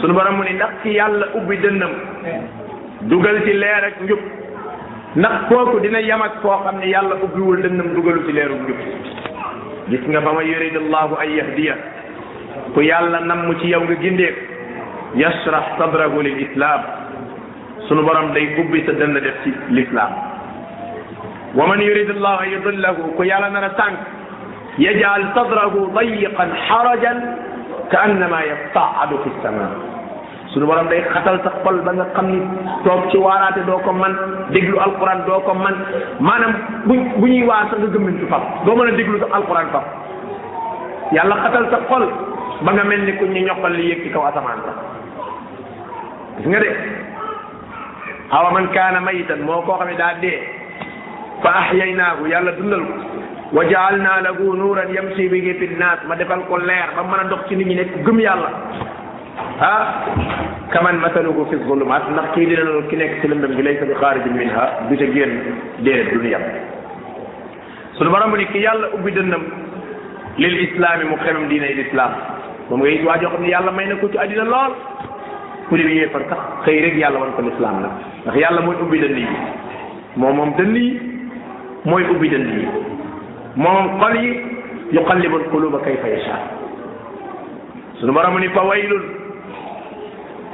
sunu borom mu ni ndax ci yàlla ubbi dënnam dugal ci leer ak njub ndax kooku dina yam ak koo xam ne yàlla ubbiwul dënnam dugalu ci leeru njub gis nga fa ma yurid allahu an yahdiya ku yàlla namm ci yow nga gindeek yashrah sadrahu lil islam sunu borom day ubbi sa dënn def ci l'islam wa man yurid allahu an yudillahu ku yàlla nar a sànq yajal sadrahu dayiqan xarajan ka annama yasaadu fi sama suñu borom day xatal sa xol ba nga xam ni toog ci waaraate doo ko man déglu alquran doo ko man maanaam bu bu ñuy waar sax nga gëmmintu faf doo mën a déglu sax alquran faf yàlla xatal sa xol ba nga mel ni ku ñu ñoqal li yëg ci kaw asamaan sax gis nga de awa man kaana mayitan moo koo xam ne daa dee fa ahyaynaahu yàlla dundal ko wa jaalnaa lahu nuuran yamsi bihi fi nnaas ma defal ko leer ba mën a dox ci nit ñi nekk gëm yàlla ah kaman masaluhu fi zulumaat ndax kii dina loolu ki nekk ci lëndëm bi laysa bi xaarijin minha du ca génn déedéet du ñu yem sunu borom bu ni ki yàlla ubbi dënnam lil islaami mu xemam diinay lislaam moom ngay waa joo xam ne yàlla may na ko ci àddina lool ku di yéefar sax xëy rek yàlla wan ko lislaam nag ndax yàlla mooy ubbi dënn yi moom moom dënn yi mooy ubbi dënn yi moom xol yi yuqallibul quluba kayfa yasha sunu borom ni fa waylun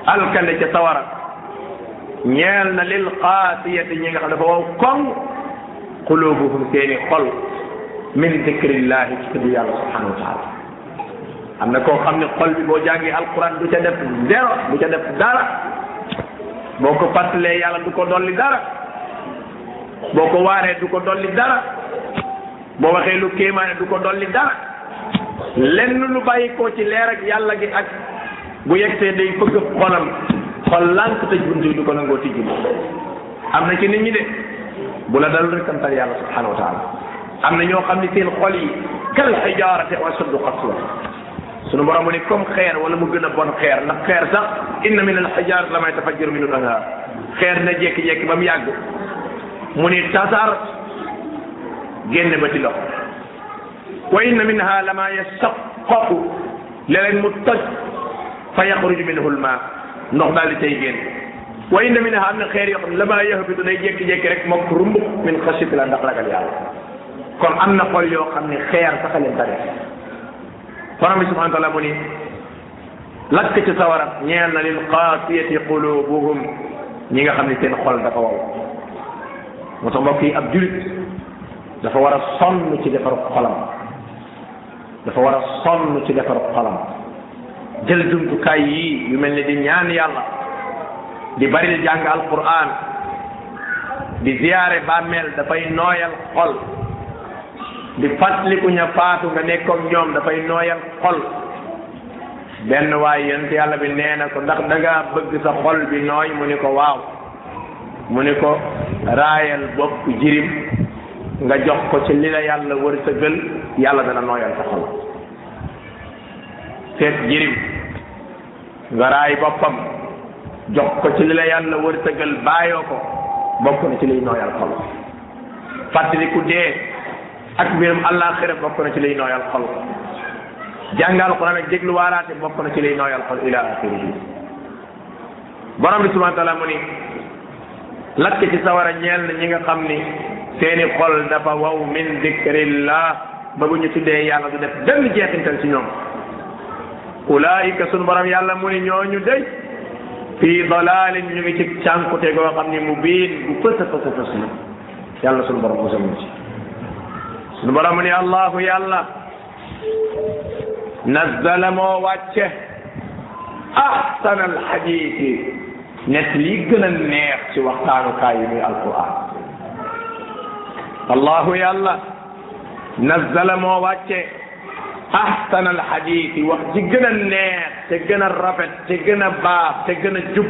alkande ca sawara ñeel na lil qaasiyati ñi nga xam dafa wow koŋ qulubuhum seeni xol min dikrillahi ci tudd yàlla subhanahu wa taala am na koo xam ne xol bi boo jàngee alquran du ca def zéro du ca def dara boo ko fàttalee yàlla du ko dolli dara boo ko waaree du ko dolli dara boo waxee lu kéemaane du ko dolli dara lenn lu bàyyi koo ci leer ak yàlla gi ak bu yegsee day fëgg xolam xol lànk tëj bunt yi du ko nangoo tijji moom am na ci nit ñi de bu la dalul rek santal yàlla subhanahu wa taala am na ñoo xam ne seen xol yi kal xijaarate wa saddu xaswa sunu borom mu ne comme xeer wala mu gën a bon xeer ndax xeer sax inna min al xijaar la may tafajjaru minhu al anhaar xeer na jékki-jékki ba mu yàgg mu ne tasaar génne ba ci ndox wa inna minha lama yashaqqaqu léeg-léeg mu toj fa yaxruju minhu lma ndox daal di cay génn wa inna minha am na xeer yoo xam ne lama yahbitu day jékki-jékki rek moom rumb min xasiti la ndax ragal yàlla kon am na xol yoo xam ne xeer sax a leen tane borom bi subhanahu wa taala mu ni lakk ci sawara ñeel na lil qaasiyati qulubuhum ñi nga xam ne seen xol dafa wow moo tax mbokk yi ab julit dafa war a sonn ci defaru xolam dafa war a sonn ci defaru xolam jël jumtukaay yii yu mel ni di ñaan yàlla di bari di jàng alquran di ziyaare bàmmeel dafay nooyal xol di fàttaliku ña faatu nga nekk ak ñoom dafay nooyal xol benn waaye yent yàlla bi nee na ko ndax da ngaa bëgg sa xol bi nooy mu ni ko waaw mu ni ko raayal bopp jirim nga jox ko ci li la yàlla wër sa gël yàlla dana nooyal sa xol seet jirim nga raay boppam jox ko ci li la yàlla wër sa gël bàyyoo ko bokk na ci liy nooyal xol fàttaliku dee ak mbirum àllaaxira bokk na ci lay nooyal xol jàngal Alxuraan ak déglu waaraate bokk na ci lay nooyal xol ila axirihi borom bi subhanahu wa taala mu ni lakk ci sawara ñeel na ñi nga xam ni seeni xol dafa waw min dikrillah ba bu ñu tuddee yàlla du def benn jeexintal ci ñoom ulaayika sunu borom yàlla mu ni ñooñu day fii dalaalin ñu ngi ci cànkute goo xam ni mu biin bu fës a fës a fës la yàlla sunu borom mosal ñu ci sunu borom mu ni allahu yàlla nazzala moo wàcce ahsana alxadiisi net li gën a neex ci waxtaanukaay yi muy alquran allahu yàlla nazzala moo wàcce ahsan al xadiisi wax ji gën a neex te gën a rafet te gën a baax te gën a jub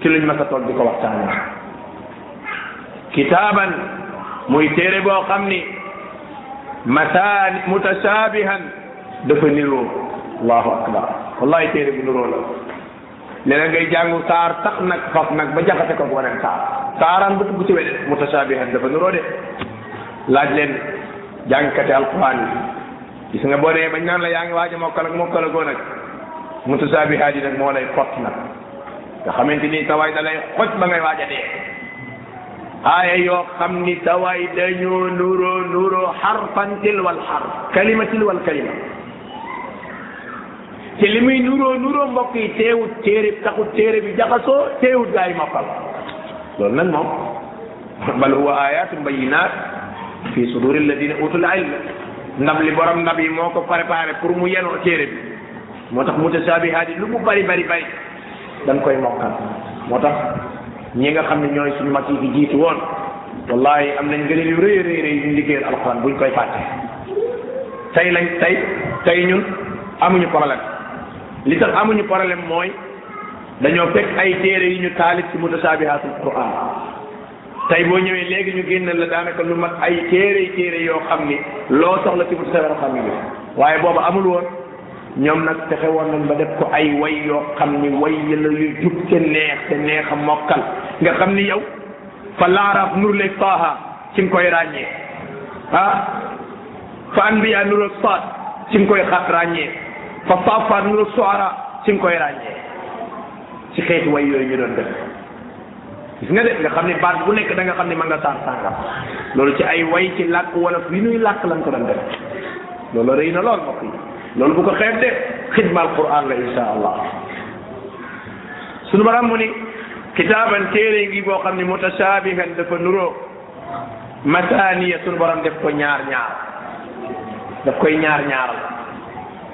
ci luñ mas a toog di ko waxtaane kitaaban muy téere boo xam ni mataan mutashabihan dafa niroo allahu akbar wallahi téere bu niroo la léeg-léeg ngay jàngu saar sax nag faf nag ba jaxase ko waneen saar saaraan ba dugg ci weneen mutashabihan dafa nuroo de laaj leen jàngkati alquran yi gis nga boo nee bañ naan la yaa ngi waaj a mokkal ak mokkal agoo nag mutashabihaat yi nag moo lay xott nag nga xamante ni tawaay da lay xoj ba ngay waaj a dee aaya yoo xam ni tawaay dañoo nuroo nuroo xarfan tilwal xarf kalima tilwal kalima te li muy nuroo nuroo mbokk yi teewut téere taxut téere bi jaxasoo teewut gaa yi mokkal loolu nag moom bal huwa ayatun bayinat fi suduri alladina utul ilm ndam li borom ndam yi moo ko préparé pour mu yenoo téere bi moo tax mutasaabihaat yi lu mu bari bari bari dañ koy mokkal moo tax ñi nga xam ne ñooy suñu mag yi fi jiitu woon wallahi am nañ gënal yu rëy rëy rëy ñu liggéeyal alquran buñ koy fàtte tey lañ tey tey ñun amuñu problème li tax amuñu problème mooy dañoo fekk ay téere yi ñu taalif ci mutashabihatul quran tey boo ñëwee léegi ñu génnal la daanaka lu mat ay téere téere yoo xam ni loo soxla ci buntu sawara xam ni waaye boobu amul woon ñoom nag fexe woon nañ ba def ko ay way yoo xam ni way la yu jub te neex te neex a mokkal nga xam ni yow fa laaraaf nur leeg taaha ci nga koy ràññee ah fa anbiya nur ak saat ci nga koy xaat ràññee fa saafaat nur ak suara ci nga koy ràññee ci xeeti way yooyu ñu doon def gis nga de nga xam ne baat bu nekk da nga xam ne ma nga saar sàngam loolu ci ay way ci làkk wala yi nuy làkk lañ ko doon def loolu rëy na lool mbokk yi loolu bu ko xeeb de xidmaal quran la insha allah sunu baram mu ni kitaaban téere ngi boo xam ne mutashabihan dafa nuroo masaniya sunu borom def ko ñaar ñaar daf koy ñaar ñaaral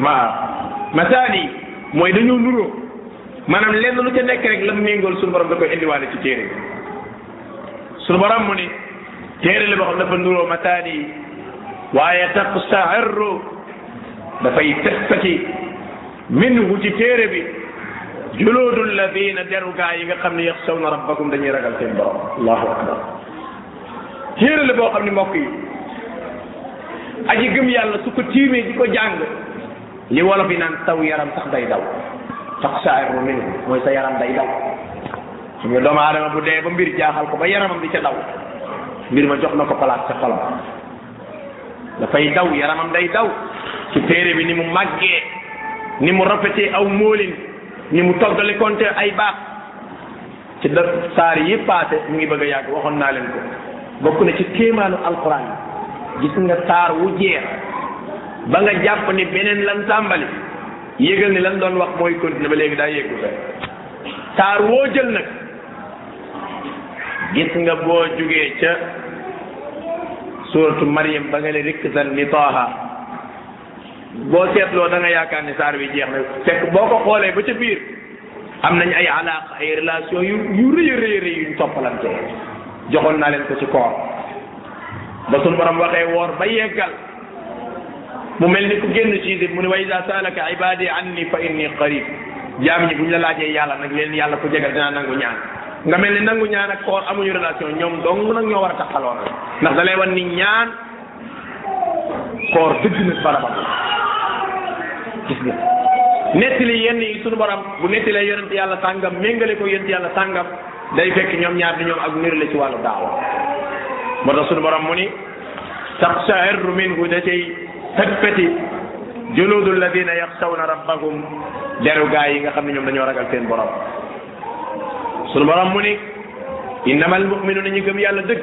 waaw masaal yi mooy dañoo nuroo maanaam lenn lu ca nekk rek la mu méngool suñu borom da koy indiwaale ci téere bi suñu borom mu ni téere la boo xam dafa nuroo masaal yi waaye taqsa'irru dafay testati minhu ci téere bi juluudu alladina deru gaa yi nga xam ne yaxsawna rabbakum dañuy ragal seen borom allahu akbar téere la boo xam ne mbokk yi aji gëm yàlla su ko tiimee di ko jàng li wolof yi naan taw yaram sax day daw sax saaru min mooy sa yaram day daw su nga doomu aadama bu dee ba mbir jaaxal ko ba yaramam di ca daw mbir ma jox na ko place ca xolam dafay daw yaramam day daw ci téere bi ni mu màggee ni mu rafetee aw móolin ni mu toggalikoonte ay baax ci da saar yi paase mu ngi bëgg a yàgg waxoon naa leen ko bokk na ci kéemaanu alquran gis nga saar wu jeex ba nga jàpp ni beneen lan tàmbali yégal ni lan doon wax mooy continuer ba léegi daa yéegu fe saar woo jël nag gis nga boo jugee ca suratu Maryam ba nga ne rikk san ni taaha boo seetloo da nga yaakaar ni saar bi jeex na fekk boo ko xoolee ba ca biir am nañ ay alaaq ay relation yu yu rëy a rëy rëy yuñ toppalante joxoon naa leen ko ci koor ba sunu borom waxee woor ba yeggal mu mel ni ku génn ci di mu ne wa ida saalaka ibadi anni fa inni qarib jaam ñi bu ñu la laajee yàlla nag leen yàlla ku jegal dinaa nangu ñaan nga mel ni nangu ñaan ak koor amuñu relation ñoom dong nag ñoo war a taxaloo nag ndax da lay wan ni ñaan koor dëgg nag barabam gis nga nettali yenn yi sunu borom bu nettalee yonent yàlla sàngam méngale ko yonent yàlla sàngam day fekk ñoom ñaar di ñoom ak niru la ci wàllu daawa moo tax sunu borom mu ni taqsha'irru minhu da cay tëppati juludu alladina yaxshawna rabbahum deru gaa yi nga xam ne ñoom dañoo ragal seen borom sunu borom mu ni innamal mu'minuna ñu gëm yàlla dëgg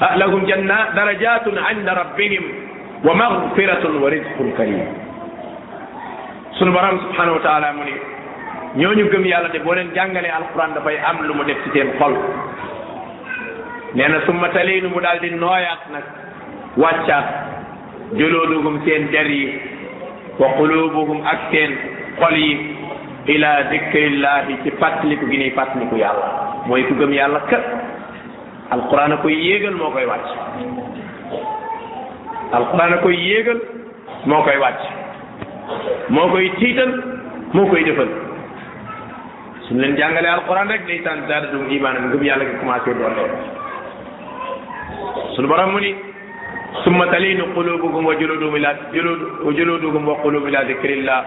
ah lahum janna darajatun inda rabbihim wa magfiratun wa rizqun karim sunu borom subhanahu wa taala mu ni ñooñu gëm yàlla de boo leen jàngalee alquran dafay am lu mu def ci seen xol nee na summa taliinu mu daal di nooyaat nag wàccaat juluuduhum seen der yi wa qulubuhum ak seen xol yi ila dikrillahi ci fàttaliku gi ñuy fàttaliku yàlla mooy ku gëm yàlla kat alquran a koy yéegal moo koy wàcc alquran a koy yéegal moo koy wàcc moo koy tiital moo koy defal suñ leen jàngalee alquran rek day tànn daal dum imaanam ngëm yàlla gi commencé doole suñu borom mu ni summa talinu qulubukum wa juludukum ila julud wa juludukum wa qulubukum ila dikrillah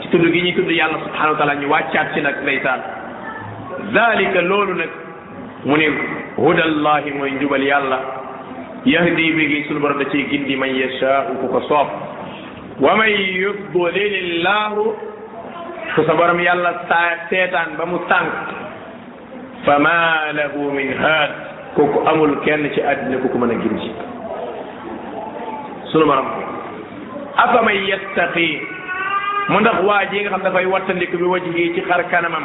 ci tudd gi ñuy tudd yàlla subhanahu wa taala ñu wàccaat ci nag ndeysaan dalika loolu nag mu ne hudallahi mooy njubal yàlla yahdi bi gi sunu borom da ciy gindi man yashaau ku ko soob wa man yudlilillahu ku sa borom yàlla saa seetaan ba mu tànk fa ma lahu min haad kooku amul kenn ci àddina ku ko mën a gindi sunu borom afa man yattaqi mu ndax waa ji nga xam dafay wattandiku bi wajhi ci xar kanamam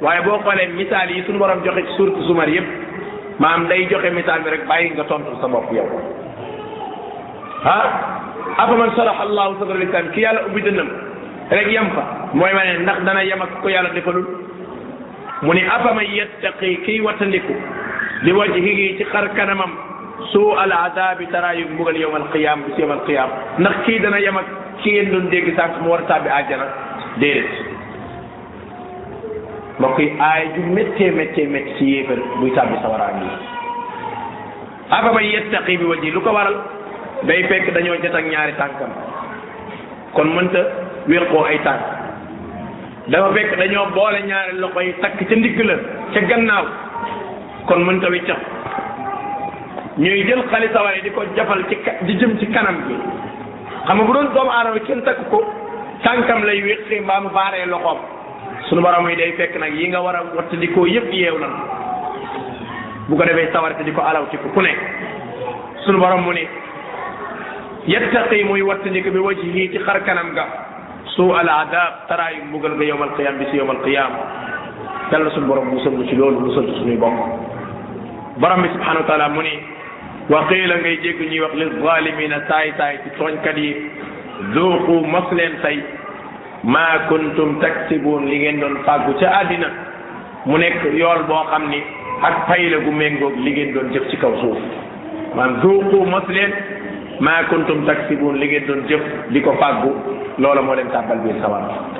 waaye boo xoolee misaal yi suñu borom joxe ci suurtu sumar yëpp maam day joxe misaal bi rek bàyyi nga tontu sa bopp yow ah afaman saraxa allahu sadra lislam ki yàlla ubbi dënnam rek yem fa mooy ma ne ndax dana yem ak ko yàlla defalul mu ni afaman yattaqi kiy wattandiku li wajhihi ci xar kanamam suu al adabi tara yu mbugal yowm al qiyam bis yowm al qiyam ndax kii dana yem ak ki ngeen doon dégg sànq mu war a tàbbi àjjana déedéet mbokk yi aay ju méttee méttee métti ci yéefar buy tàbbi sawaraan yi afa man yettaqi bi waji lu ko waral day fekk dañoo jot ak ñaari tànkam kon mënta wéqoo ay tànk dafa fekk dañoo boole ñaari loxo yi takk ca ndigg la ca gannaaw kon mënta wiccax ñuy jël xali sawara yi di ko jafal ci ka di jëm ci kanam bi xam nga bu doon doomu aadama kenn takk ko tànkam lay wéqi mbaa mu baaree loxoom sunu borom yi day fekk nag yi nga war a wattandikoo yëpp yeew na bu ko defee sawarte di ko alaw ci ku nekk sunu borom mu ne yattaqi muy wattandiku bi wajhi ci xar kanam ga suu al adab taraayu mbugal ga yowmal qiyam bi si yowmal qiyam yàlla sunu borom musal ci loolu musal ci suñuy bopp borom bi subhanahu wa taala mu ne wa qiila ngay dégg ñuy wax li zalimina saay saay ci tooñkat yi zuuqu mos leen tey maa kuntum taksibuun li ngeen doon fàggu ca àddina mu nekk yool boo xam ni ak pay la gu méngoog li ngeen doon jëf ci kaw suuf man zuuqu mos leen maa kuntum taksibuun li ngeen doon jëf di ko fàggu loola moo leen tàbbal biir sawar